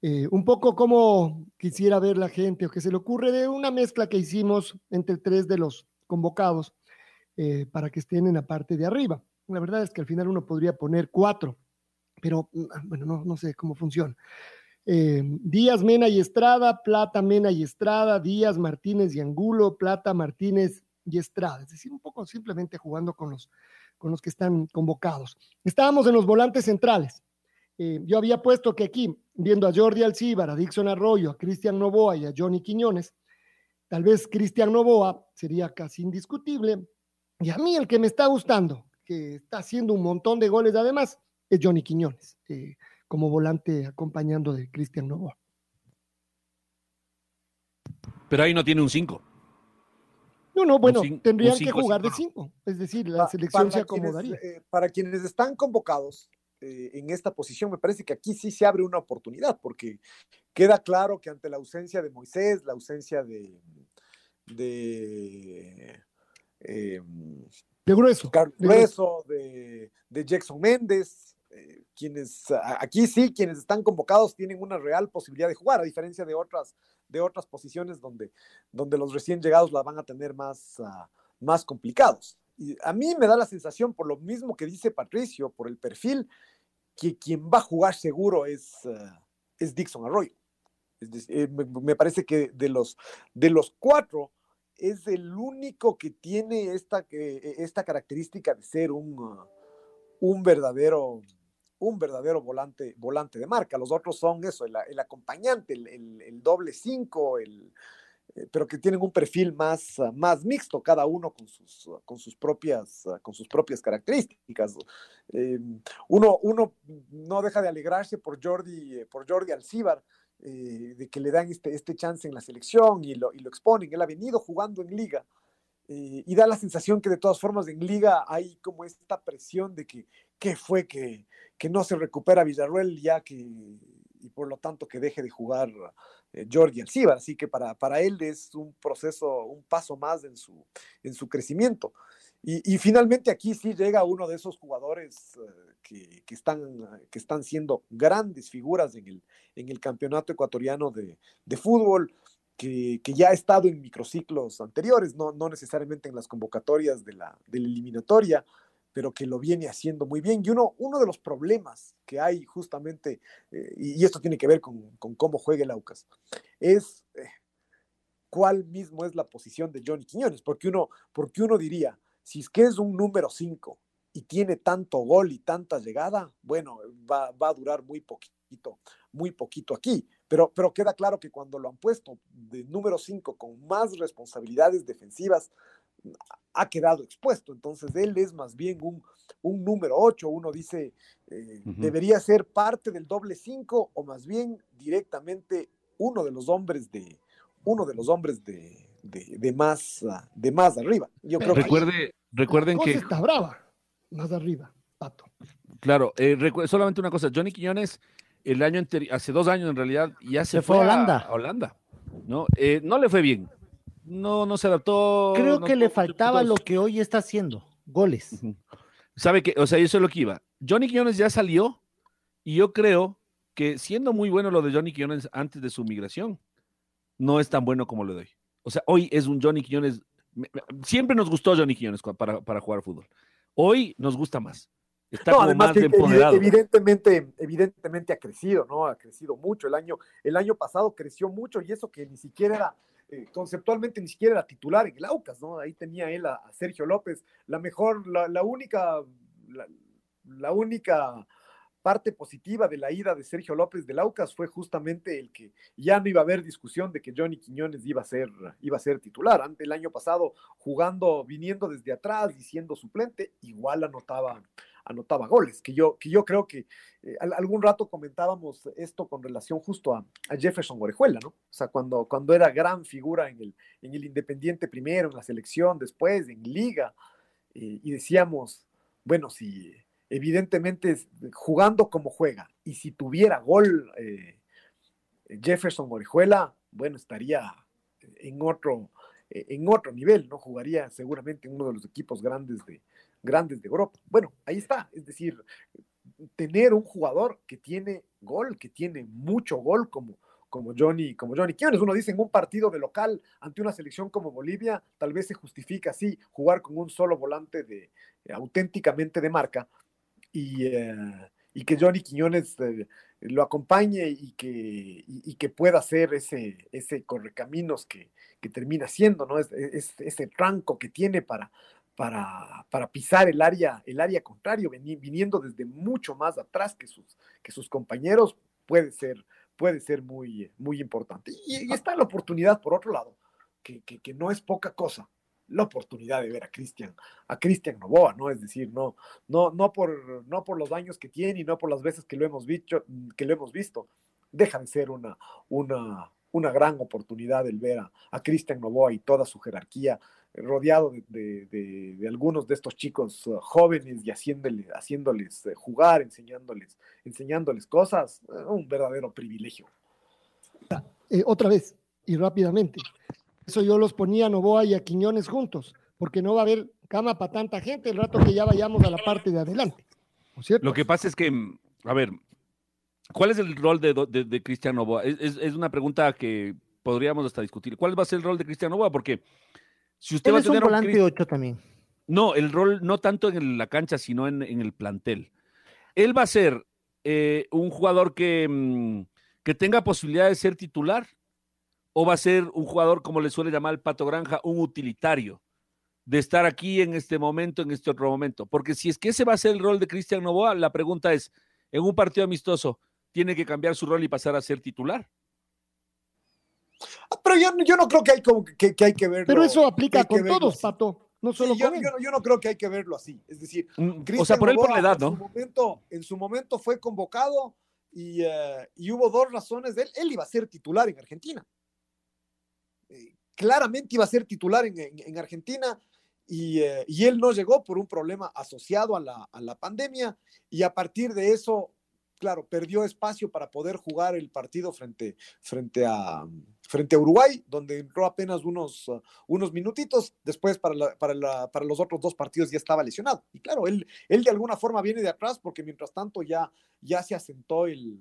Eh, un poco como quisiera ver la gente o que se le ocurre de una mezcla que hicimos entre tres de los convocados eh, para que estén en la parte de arriba. La verdad es que al final uno podría poner cuatro, pero mm, bueno, no, no sé cómo funciona. Eh, Díaz, Mena y Estrada, Plata, Mena y Estrada, Díaz, Martínez y Angulo, Plata, Martínez y Estrada. Es decir, un poco simplemente jugando con los, con los que están convocados. Estábamos en los volantes centrales. Eh, yo había puesto que aquí, viendo a Jordi Alcíbar, a Dixon Arroyo, a Cristian Novoa y a Johnny Quiñones, tal vez Cristian Novoa sería casi indiscutible. Y a mí el que me está gustando, que está haciendo un montón de goles además, es Johnny Quiñones. Eh, como volante acompañando de Cristian Novoa. Pero ahí no tiene un 5. No, no, bueno, tendrían que jugar de 5. Es decir, la selección se acomodaría. Eh, para quienes están convocados eh, en esta posición, me parece que aquí sí se abre una oportunidad, porque queda claro que ante la ausencia de Moisés, la ausencia de. de. Eh, de Grueso. Grueso, de, de Jackson Méndez, eh, quienes aquí sí, quienes están convocados tienen una real posibilidad de jugar, a diferencia de otras, de otras posiciones donde, donde los recién llegados la van a tener más, ah, más complicados. Y a mí me da la sensación, por lo mismo que dice Patricio, por el perfil, que quien va a jugar seguro es, ah, es Dixon Arroyo. Eh, me, parece que de los, de los cuatro, es el único que tiene esta, esta característica de ser un, ah, un verdadero un verdadero volante, volante de marca. Los otros son eso, el, acompañante, el, doble cinco, el, eh, pero que tienen un perfil más, ah, más mixto, cada uno con sus, ah, con sus, propias, ah, con sus propias características. Eh, uno, uno no deja de alegrarse por Jordi, eh, por Jordi Alcíbar, de que le dan este, este chance en la selección y lo, y lo exponen. Él ha venido jugando en liga. Y da la sensación que de todas formas en liga hay como esta presión de que qué fue que, que no se recupera Villarruel ya que, y por lo tanto que deje de jugar eh, Jordi Alcibar. Así que para, para él es un proceso, un paso más en su, en su crecimiento. Y, finalmente aquí sí llega uno de esos jugadores eh, que, que, están, que están siendo grandes figuras en el, en el campeonato ecuatoriano de, de fútbol. Que, ya ha estado en microciclos anteriores, no, no necesariamente en las convocatorias de la, de eliminatoria, pero que lo viene haciendo muy bien. Y uno, uno de los problemas que hay justamente, eh, y, esto tiene que ver con, cómo juega el Aucas, es eh, cuál mismo es la posición de Johnny Quiñones, porque uno, porque uno diría, si es que es un número 5 y tiene tanto gol y tanta llegada, bueno, va, va a durar muy poquito, muy poquito aquí. Pero, pero queda claro que cuando lo han puesto de número 5 con más responsabilidades defensivas, ha quedado expuesto. Entonces, él es más bien un, un número 8. Uno dice, eh, debería ser parte del doble 5 o más bien directamente uno de los hombres de uno de los hombres de, de, más de más arriba. Yo creo Recuerde, recuerden que está brava, más arriba, Pato. Claro, eh, solamente una cosa, Johnny Quiñones el año anterior, hace dos años en realidad, ya se, fue, a Holanda. Holanda ¿no? Eh, no le fue bien, no, no se adaptó. Creo que le faltaba lo que hoy está haciendo, goles. ¿Sabe que O sea, eso es lo que iba. Johnny Quiñones ya salió y yo creo que siendo muy bueno lo de Johnny Quiñones antes de su migración, no es tan bueno como lo de hoy. O sea, hoy es un Johnny Quiñones. Siempre nos gustó Johnny Quiñones para, para jugar fútbol. Hoy nos gusta más. Está como más empoderado. Evidentemente, evidentemente ha crecido, ¿no? Ha crecido mucho. El año, el año pasado creció mucho y eso que ni siquiera era, eh, conceptualmente ni siquiera era titular en el Aucas, ¿no? Ahí tenía él a, Sergio López, la mejor, la, única, la, única parte positiva de la ida de Sergio López del Aucas fue justamente el que ya no iba a haber discusión de que Johnny Quiñones iba a ser, iba a ser titular. Ante el año pasado, jugando, viniendo desde atrás y siendo suplente, igual anotaba, anotaba goles, que yo, que yo creo que eh, algún rato comentábamos esto con relación justo a, Jefferson Orejuela, ¿no? O sea, cuando, cuando era gran figura en el, en el Independiente primero, en la selección después, en Liga, eh, y decíamos, bueno, si evidentemente jugando como juega, y si tuviera gol eh, Jefferson Orejuela, bueno, estaría en otro, en otro nivel, ¿no? Jugaría seguramente en uno de los equipos grandes de, grandes de Europa. Bueno, ahí está, es decir, tener un jugador que tiene gol, que tiene mucho gol como, como Johnny, como Johnny Quiones. Uno dice en un partido de local ante una selección como Bolivia, tal vez se justifica así jugar con un solo volante de eh, auténticamente de marca y, eh, que Johnny Quiñones eh, lo acompañe y que, y, que pueda hacer ese, ese correcaminos que termina siendo, ¿no? Es, ese tranco que tiene para, para, para, pisar el área, el área contrario, viniendo desde mucho más atrás que sus, que sus compañeros, puede ser, puede ser muy, muy importante. Y, está la oportunidad, por otro lado, que, que, no es poca cosa, la oportunidad de ver a Cristian, a Cristian Novoa, ¿no? Es decir, no, no, no, por, no por los daños que tiene y no por las veces que lo hemos visto, que lo hemos visto, deja de ser una, una, una gran oportunidad el ver a, a Cristian Novoa y toda su jerarquía rodeado de, algunos de estos chicos uh, jóvenes y haciéndoles, haciéndoles eh, jugar, enseñándoles, enseñándoles cosas, eh, un verdadero privilegio. Eh, otra vez, y rápidamente, eso yo los ponía a Novoa y a Quiñones juntos, porque no va a haber cama para tanta gente el rato que ya vayamos a la parte de adelante. Lo que pasa es que, a ver, ¿cuál es el rol de, de, Cristian Novoa? Es, es, una pregunta que podríamos hasta discutir. ¿Cuál va a ser el rol de Cristian Novoa? Porque si usted va a tener un volante 8 también. No, el rol no tanto en la cancha, sino en, el plantel. Él va a ser eh, un jugador que, mm, que tenga posibilidad de ser titular o va a ser un jugador, como le suele llamar el Pato Granja, un utilitario, de estar aquí en este momento, en este otro momento. Porque si es que ese va a ser el rol de Cristian Novoa, la pregunta es, en un partido amistoso, ¿tiene que cambiar su rol y pasar a ser titular? Pero yo, no creo que hay, como que, hay que verlo. Pero eso aplica con todos, Pato. No solo yo, no creo que hay que verlo así. Es decir, mm, o sea, por él por la edad, ¿no? En su momento, en su momento fue convocado y, eh, hubo dos razones de él. Él iba a ser titular en Argentina. Eh, claramente iba a ser titular en, Argentina eh, y, él no llegó por un problema asociado a la, a la pandemia y a partir de eso claro, perdió espacio para poder jugar el partido frente, frente, a, frente a Uruguay, donde entró apenas unos, uh, unos minutitos, después para, para, los otros dos partidos ya estaba lesionado. Y claro, él, él de alguna forma viene de atrás porque mientras tanto ya, ya, se, asentó el,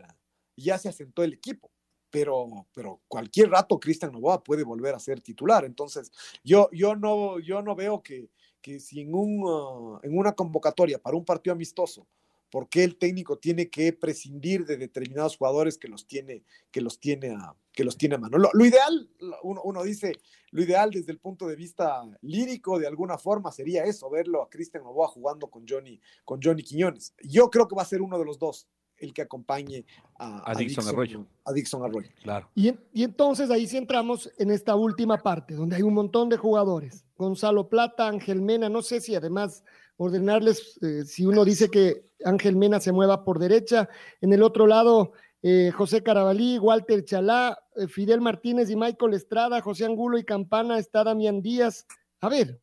ya se asentó el equipo. Pero, pero cualquier rato Cristian Novoa puede volver a ser titular. Entonces, yo, yo, no, yo no veo que, que si en, uh, en una convocatoria para un partido amistoso por qué el técnico tiene que prescindir de determinados jugadores que los tiene, que los tiene, a, que los tiene a mano. Lo, ideal, uno, dice, lo ideal desde el punto de vista lírico, de alguna forma, sería eso, verlo a Cristian Novoa jugando con Johnny, con Johnny Quiñones. Yo creo que va a ser uno de los dos el que acompañe a, a, Dixon, Arroyo. A Dixon Arroyo. Claro. Y, y, entonces ahí sí entramos en esta última parte, donde hay un montón de jugadores. Gonzalo Plata, Ángel Mena, no sé si además ordenarles, eh, si uno dice que Ángel Mena se mueva por derecha, en el otro lado eh, José Carabalí, Walter Chalá, eh, Fidel Martínez y Michael Estrada, José Angulo y Campana, está Damián Díaz. A ver,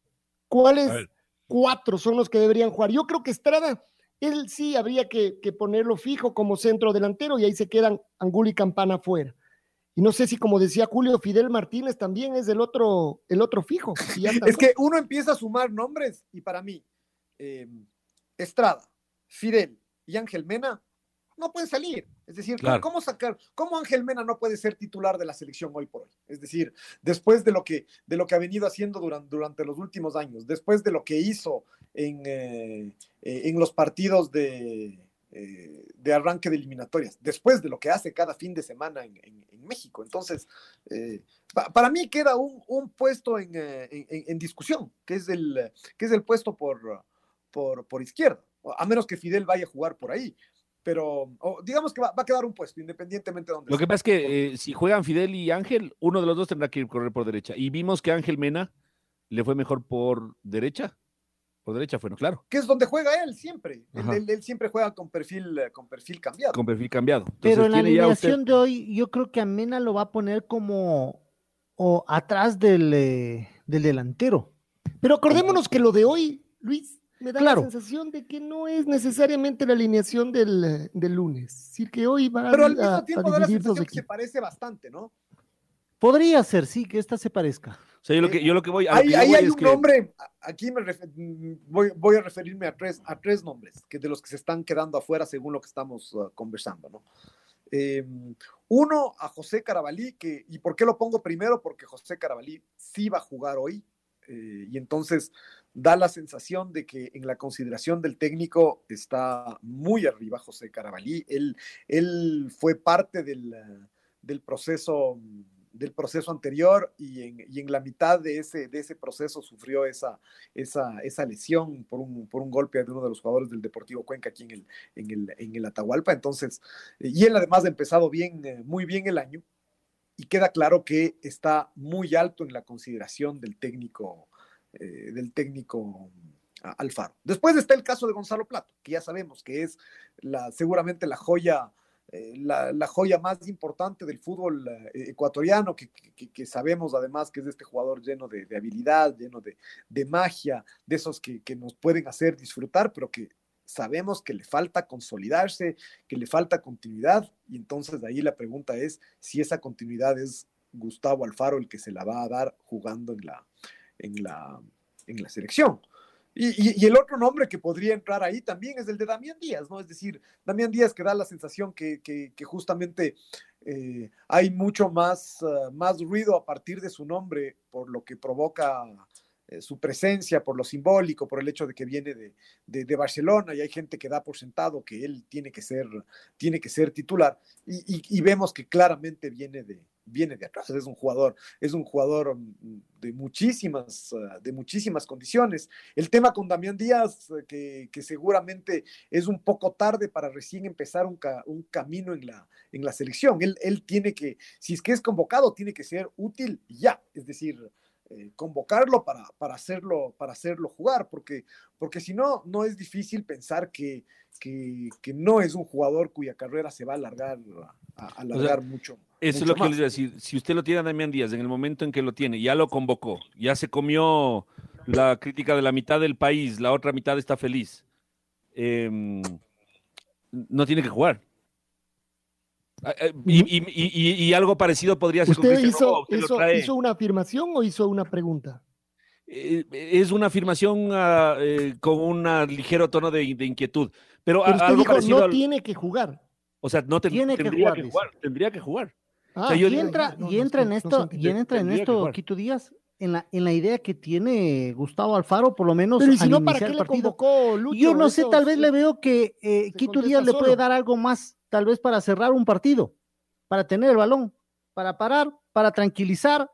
¿cuáles cuatro son los que deberían jugar? Yo creo que Estrada, él sí habría que, ponerlo fijo como centro delantero y ahí se quedan Angulo y Campana fuera. Y no sé si, como decía Julio, Fidel Martínez también es el otro, el otro fijo. es que uno empieza a sumar nombres y para mí, eh, Estrada, Fidel y Ángel Mena no pueden salir. Es decir, ¿cómo sacar, cómo Ángel Mena no puede ser titular de la selección hoy por hoy? Es decir, después de lo que, de lo que ha venido haciendo durante, durante los últimos años, después de lo que hizo en, eh, eh, en los partidos de, eh, de arranque de eliminatorias, después de lo que hace cada fin de semana en, México. Entonces, para mí queda un, un puesto en, en, discusión, que es el, que es el puesto por, por, por izquierda, a menos que Fidel vaya a jugar por ahí pero digamos que va, a quedar un puesto, independientemente de dónde. Lo que pasa es que eh, si juegan Fidel y Ángel, uno de los dos tendrá que ir correr por derecha. Y vimos que Ángel Mena le fue mejor por derecha. Por derecha fue, no, claro. Que es donde juega él siempre. Él, siempre juega con perfil, eh, con perfil cambiado. Con perfil cambiado. Pero en la alineación de hoy, yo creo que a Mena lo va a poner como o atrás del, eh, del delantero. Pero acordémonos que lo de hoy, Luis, me da la sensación de que no es necesariamente la alineación del, del lunes. Es decir, que hoy va Pero al mismo tiempo da la sensación que se parece bastante, ¿no? Podría ser, sí, que esta se parezca. O sea, yo lo que, yo lo que voy a. Ahí, hay un nombre, aquí me voy, voy, a referirme a tres, a tres nombres, que de los que se están quedando afuera según lo que estamos uh, conversando, ¿no? Em, uno, a José Carabalí, que, ¿y por qué lo pongo primero? Porque José Carabalí sí va a jugar hoy, eh, y entonces da la sensación de que en la consideración del técnico está muy arriba José Carabalí. Él, él fue parte del, proceso del proceso anterior y en, la mitad de ese, de ese proceso sufrió esa, esa, esa lesión por un, por un, golpe de uno de los jugadores del Deportivo Cuenca aquí en el, en el, en el Atahualpa. Entonces, y él además ha empezado bien, eh, muy bien el año y queda claro que está muy alto en la consideración del técnico eh, del técnico Alfaro. Después está el caso de Gonzalo Plato, que ya sabemos que es la, seguramente la joya, eh, la, joya más importante del fútbol eh, ecuatoriano, que, sabemos además que es este jugador lleno de, habilidad, lleno de, magia, de esos que, nos pueden hacer disfrutar, pero que sabemos que le falta consolidarse, que le falta continuidad, y entonces ahí la pregunta es si esa continuidad es Gustavo Alfaro el que se la va a dar jugando en la, en la, en la selección. Y, el otro nombre que podría entrar ahí también es el de Damián Díaz, ¿no? Es decir, Damián Díaz que da la sensación que, que, justamente eh, hay mucho más, uh, más ruido a partir de su nombre por lo que provoca eh, su presencia, por lo simbólico, por el hecho de que viene de, de, Barcelona y hay gente que da por sentado que él tiene que ser, tiene que ser titular y, vemos que claramente viene de, viene de atrás, es un jugador, es un jugador mm, de muchísimas, ah, de muchísimas condiciones. El tema con Damián Díaz, eh, que, seguramente es un poco tarde para recién empezar un, un camino en la, en la selección. Él, él, tiene que, si es que es convocado, tiene que ser útil ya, es decir, eh, convocarlo para, para, hacerlo, para hacerlo jugar, porque, porque si no, no es difícil pensar que, que, no es un jugador cuya carrera se va a alargar, a, alargar mucho. Eso es lo que les iba a decir. Si usted lo tiene a Damián Díaz en el momento en que lo tiene, ya lo convocó, ya se comió la crítica de la mitad del país, la otra mitad está feliz. Em, no tiene que jugar. Eh, y, algo parecido podría ser. ¿Usted, hizo, hizo, una afirmación o hizo una pregunta? Eh, es una afirmación ah, eh, con un ligero tono de, inquietud. Pero, algo dijo, no tiene que jugar. O sea, no tiene tendría que jugar, Tendría que jugar. Ah, y entra, y entra en esto, y entra en esto, Quito Díaz, en la, en la idea que tiene Gustavo Alfaro, por lo menos. Pero si no, ¿para qué le convocó Lucho? Yo no sé, tal vez le veo que eh, Quito Díaz le puede dar algo más, tal vez para cerrar un partido, para tener el balón, para parar, para tranquilizar.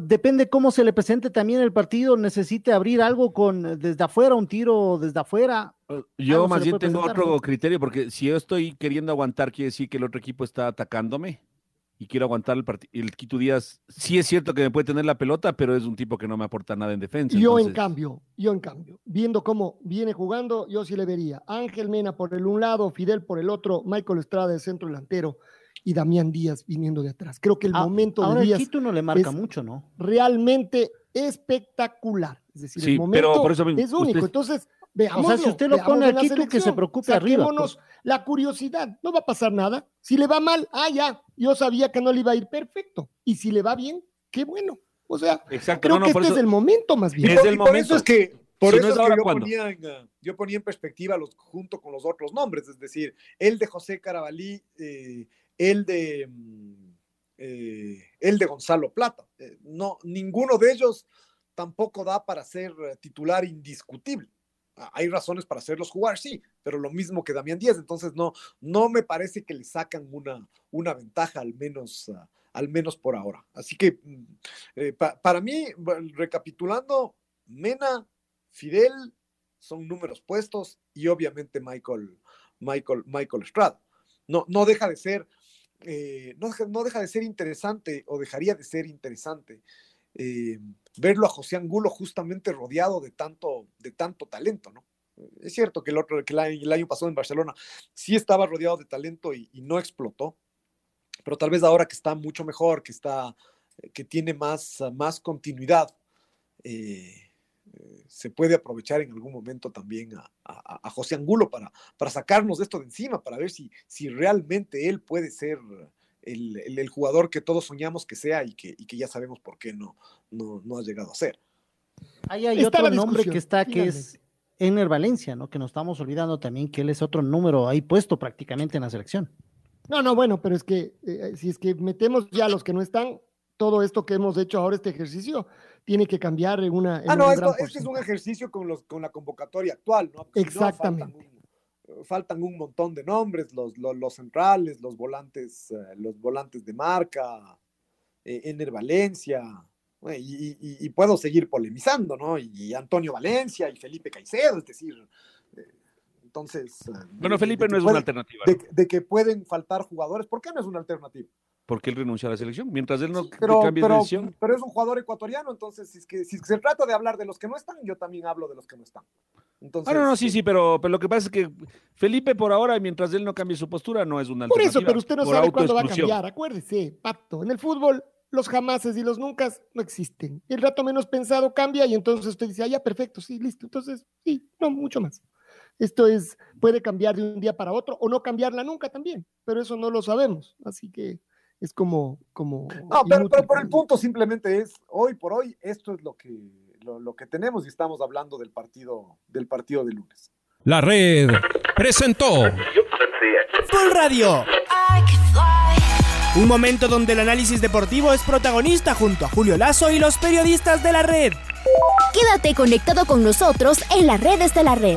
depende cómo se le presente también el partido, necesite abrir algo con desde afuera, un tiro desde afuera. Yo más bien tengo otro criterio, porque si yo estoy queriendo aguantar, quiere decir que el otro equipo está atacándome y quiero aguantar el partido. El Quito Díaz, sí es cierto que me puede tener la pelota, pero es un tipo que no me aporta nada en defensa. Yo, en cambio, yo, en cambio, viendo cómo viene jugando, yo sí le vería Ángel Mena por el un lado, Fidel por el otro, Michael Estrada de centro delantero y Damián Díaz viniendo de atrás. Creo que el ah, momento de Díaz. El Quito no le marca mucho, ¿no? Realmente espectacular. Es decir, el momento es único. Entonces, Veamos. O sea, si usted lo pone aquí, tú que se preocupe arriba. Pues. La curiosidad, no va a pasar nada. Si le va mal, ah, ya, yo sabía que no le iba a ir perfecto. Y si le va bien, qué bueno. O sea, creo que este es el momento más bien. Es el momento. Por eso es que, por eso yo, ponía en, uh, yo, ponía en, perspectiva los, junto con los otros nombres, es decir, el de José Carabalí, eh, el de mm, eh, el de Gonzalo Plata. Eh, no, ninguno de ellos tampoco da para ser titular indiscutible. Ah, hay razones para hacerlos jugar, sí, pero lo mismo que Damián Díaz, entonces no, no me parece que le sacan una, una ventaja, al menos, uh, al menos por ahora. Así que mm, eh, para mí, recapitulando, Mena, Fidel son números puestos y obviamente Michael, Michael, Michael Estrada. No, no deja de ser, eh, no, no, deja de ser interesante o dejaría de ser interesante eh, verlo a José Angulo justamente rodeado de tanto, de tanto talento, ¿no? Es cierto que el otro, que el año, pasado en Barcelona sí estaba rodeado de talento y no explotó, pero tal vez ahora que está mucho mejor, que está, que tiene más, más continuidad, eh, eh, se puede aprovechar en algún momento también a, a, José Angulo para, para sacarnos de esto de encima, para ver si, si realmente él puede ser el, el, jugador que todos soñamos que sea y que, y que ya sabemos por qué no, no, no ha llegado a ser. Ahí hay otro nombre que está, que es Ener Valencia, ¿no? Que nos estamos olvidando también que él es otro número ahí puesto prácticamente en la selección. No, no, bueno, pero es que eh, eh, si es que metemos ya a los que no están, todo esto que hemos hecho ahora, este ejercicio, tiene que cambiar en una. ah, no, esto, este es un ejercicio con, los, con la convocatoria actual, ¿no? Exactamente. Faltan, un, montón de nombres, los, los, centrales, los volantes, eh, los volantes de marca, Ener Valencia, y, puedo seguir polemizando, ¿no? Y, Antonio Valencia y Felipe Caicedo, es decir, entonces. Eh, bueno, Felipe no es una alternativa. De, que pueden faltar jugadores. ¿Por qué no es una alternativa? Porque él renuncia a la selección. Mientras él no pero, cambie de decisión. Pero es un jugador ecuatoriano, entonces, si es, que, si se trata de hablar de los que no están, yo también hablo de los que no están. Entonces, ah, no, no, sí, sí, pero, pero lo que pasa es que Felipe por ahora, mientras él no cambie su postura, no es una alternativa. Por eso, pero usted no sabe cuándo va a cambiar. Acuérdese, Pato, en el fútbol los jamases y los nunca no existen. El rato menos pensado cambia y entonces usted dice, ah, ya, perfecto, sí, listo. Entonces, sí, no, mucho más. Esto es, puede cambiar de un día para otro o no cambiarla nunca también, pero eso no lo sabemos. Así que es como... como no, pero, por el punto simplemente es, hoy por hoy, esto es lo que, lo, que tenemos y estamos hablando del partido, del partido de lunes. La red presentó Full Radio. Un momento donde el análisis deportivo es protagonista junto a Julio Lazo y los periodistas de la red. Quédate conectado con nosotros en las redes de la red.